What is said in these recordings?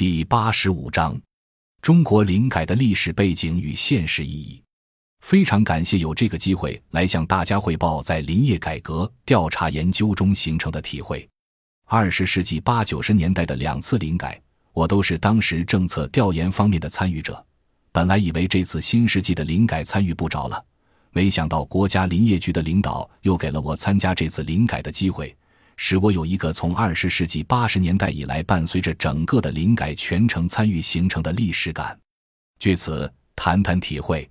第八十五章：中国林改的历史背景与现实意义。非常感谢有这个机会来向大家汇报在林业改革调查研究中形成的体会。二十世纪八九十年代的两次林改，我都是当时政策调研方面的参与者。本来以为这次新世纪的林改参与不着了，没想到国家林业局的领导又给了我参加这次林改的机会，使我有一个从二十世纪八十年代以来伴随着整个的林改全程参与形成的历史感。据此谈谈体会。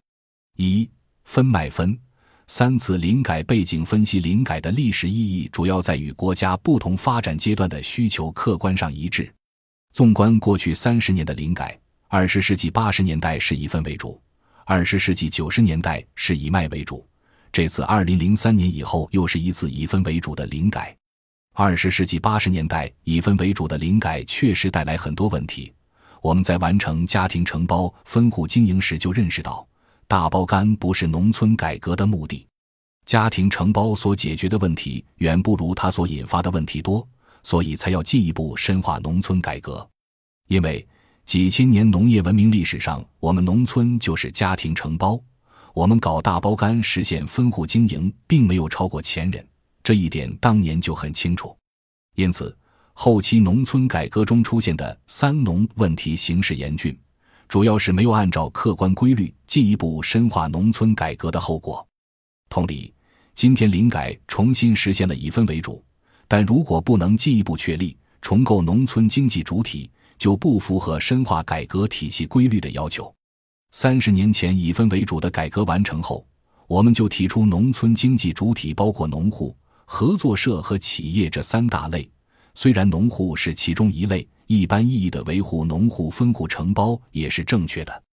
一分脉分三次林改背景分析，林改的历史意义主要在于国家不同发展阶段的需求客观上一致。纵观过去三十年的林改，二十世纪八十年代是以分为主，二十世纪九十年代是以脉为主，这次二零零三年以后又是一次以分为主的林改。二十世纪八十年代以分为主的林改确实带来很多问题，我们在完成家庭承包分户经营时就认识到。大包干不是农村改革的目的，家庭承包所解决的问题远不如它所引发的问题多，所以才要进一步深化农村改革。因为几千年农业文明历史上，我们农村就是家庭承包，我们搞大包干实现分户经营，并没有超过前人，这一点当年就很清楚。因此，后期农村改革中出现的“三农”问题形势严峻。主要是没有按照客观规律进一步深化农村改革的后果。同理，今天林改重新实现了以分为主，但如果不能进一步确立重构农村经济主体，就不符合深化改革体系规律的要求。三十年前以分为主的改革完成后，我们就提出农村经济主体包括农户、合作社和企业这三大类。虽然农户是其中一类。一般意义的维护农户分户承包也是正确的，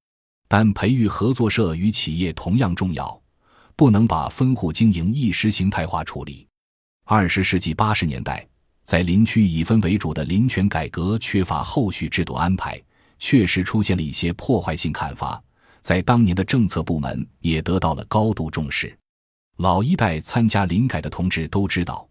但培育合作社与企业同样重要，不能把分户经营意识形态化处理。二十世纪八十年代，在林区以分为主的林权改革缺乏后续制度安排，确实出现了一些破坏性砍伐，在当年的政策部门也得到了高度重视。老一代参加林改的同志都知道，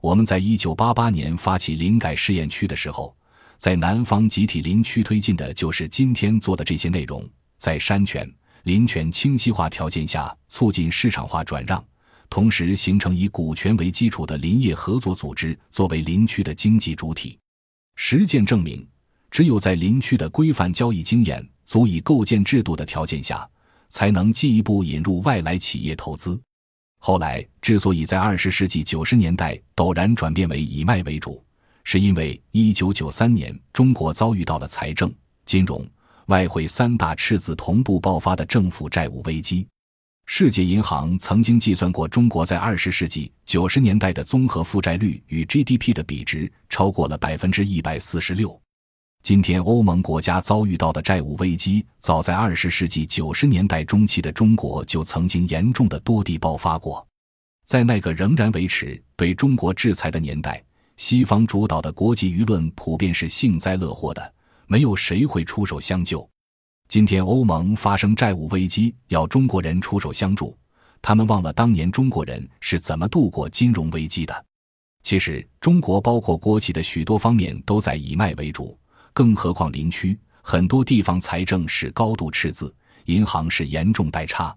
我们在一九八八年发起林改试验区的时候。在南方集体林区推进的就是今天做的这些内容，在山权、林权清晰化条件下，促进市场化转让，同时形成以股权为基础的林业合作组织作为林区的经济主体。实践证明，只有在林区的规范交易经验足以构建制度的条件下，才能进一步引入外来企业投资。后来之所以在二十世纪九十年代陡然转变为以卖为主。是因为一九九三年中国遭遇到了财政、金融、外汇三大赤字同步爆发的政府债务危机。世界银行曾经计算过，中国在二十世纪九十年代的综合负债率与 GDP 的比值超过了百分之一百四十六。今天欧盟国家遭遇到的债务危机，早在二十世纪九十年代中期的中国就曾经严重的多地爆发过。在那个仍然维持对中国制裁的年代。西方主导的国际舆论普遍是幸灾乐祸的，没有谁会出手相救。今天欧盟发生债务危机，要中国人出手相助，他们忘了当年中国人是怎么度过金融危机的。其实，中国包括国企的许多方面都在以卖为主，更何况林区很多地方财政是高度赤字，银行是严重贷差。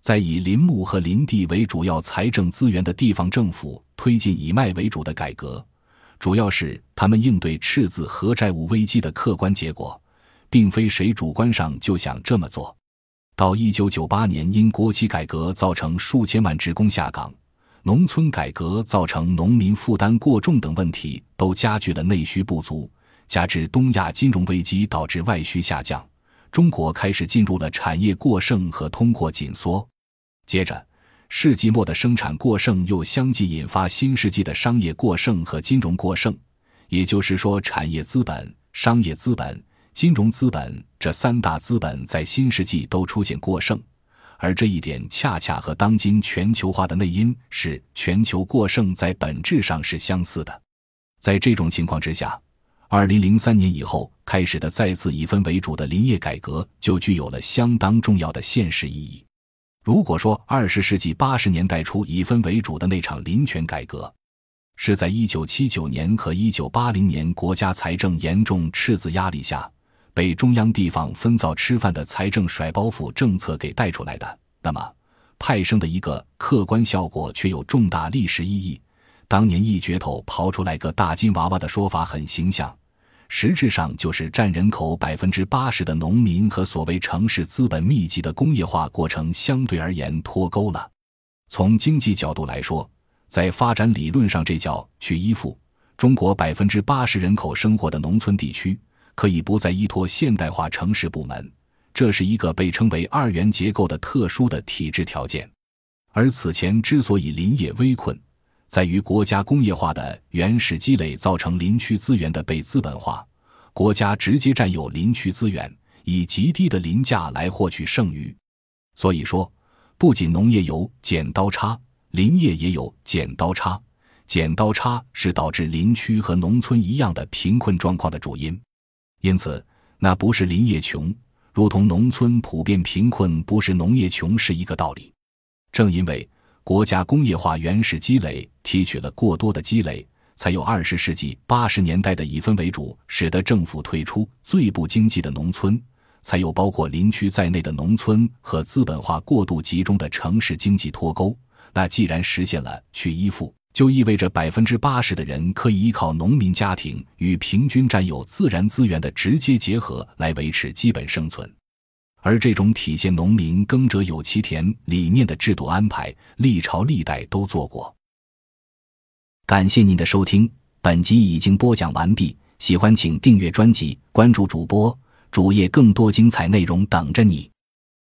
在以林木和林地为主要财政资源的地方政府推进以卖为主的改革。主要是他们应对赤字和债务危机的客观结果，并非谁主观上就想这么做。到一九九八年，因国企改革造成数千万职工下岗，农村改革造成农民负担过重等问题，都加剧了内需不足，加之东亚金融危机导致外需下降，中国开始进入了产业过剩和通货紧缩。接着。世纪末的生产过剩又相继引发新世纪的商业过剩和金融过剩，也就是说，产业资本、商业资本、金融资本这三大资本在新世纪都出现过剩，而这一点恰恰和当今全球化的内因是全球过剩在本质上是相似的。在这种情况之下，二零零三年以后开始的再次以分为主的林业改革就具有了相当重要的现实意义。如果说二十世纪八十年代初以分为主的那场林权改革，是在一九七九年和一九八零年国家财政严重赤字压力下，被中央地方分灶吃饭的财政甩包袱政策给带出来的。那么，派生的一个客观效果却有重大历史意义。当年一镢头刨出来个大金娃娃的说法很形象，实质上就是占人口百分之八十的农民和所谓城市资本密集的工业化过程相对而言脱钩了。从经济角度来说，在发展理论上，这叫去依附。中国百分之八十人口生活的农村地区，可以不再依托现代化城市部门，这是一个被称为二元结构的特殊的体制条件。而此前之所以林业危困，在于国家工业化的原始积累造成林区资源的被资本化，国家直接占有林区资源，以极低的林价来获取剩余。所以说，不仅农业有剪刀差。林业也有剪刀差，剪刀差是导致林区和农村一样的贫困状况的主因，因此那不是林业穷，如同农村普遍贫困不是农业穷是一个道理。正因为国家工业化原始积累提取了过多的积累，才有二十世纪八十年代的以分为主，使得政府退出最不经济的农村，才有包括林区在内的农村和资本化过度集中的城市经济脱钩。那既然实现了去依附，就意味着百分之八十的人可以依靠农民家庭与平均占有自然资源的直接结合来维持基本生存，而这种体现农民耕者有其田理念的制度安排，历朝历代都做过。感谢您的收听，本集已经播讲完毕。喜欢请订阅专辑，关注主播主页，更多精彩内容等着你。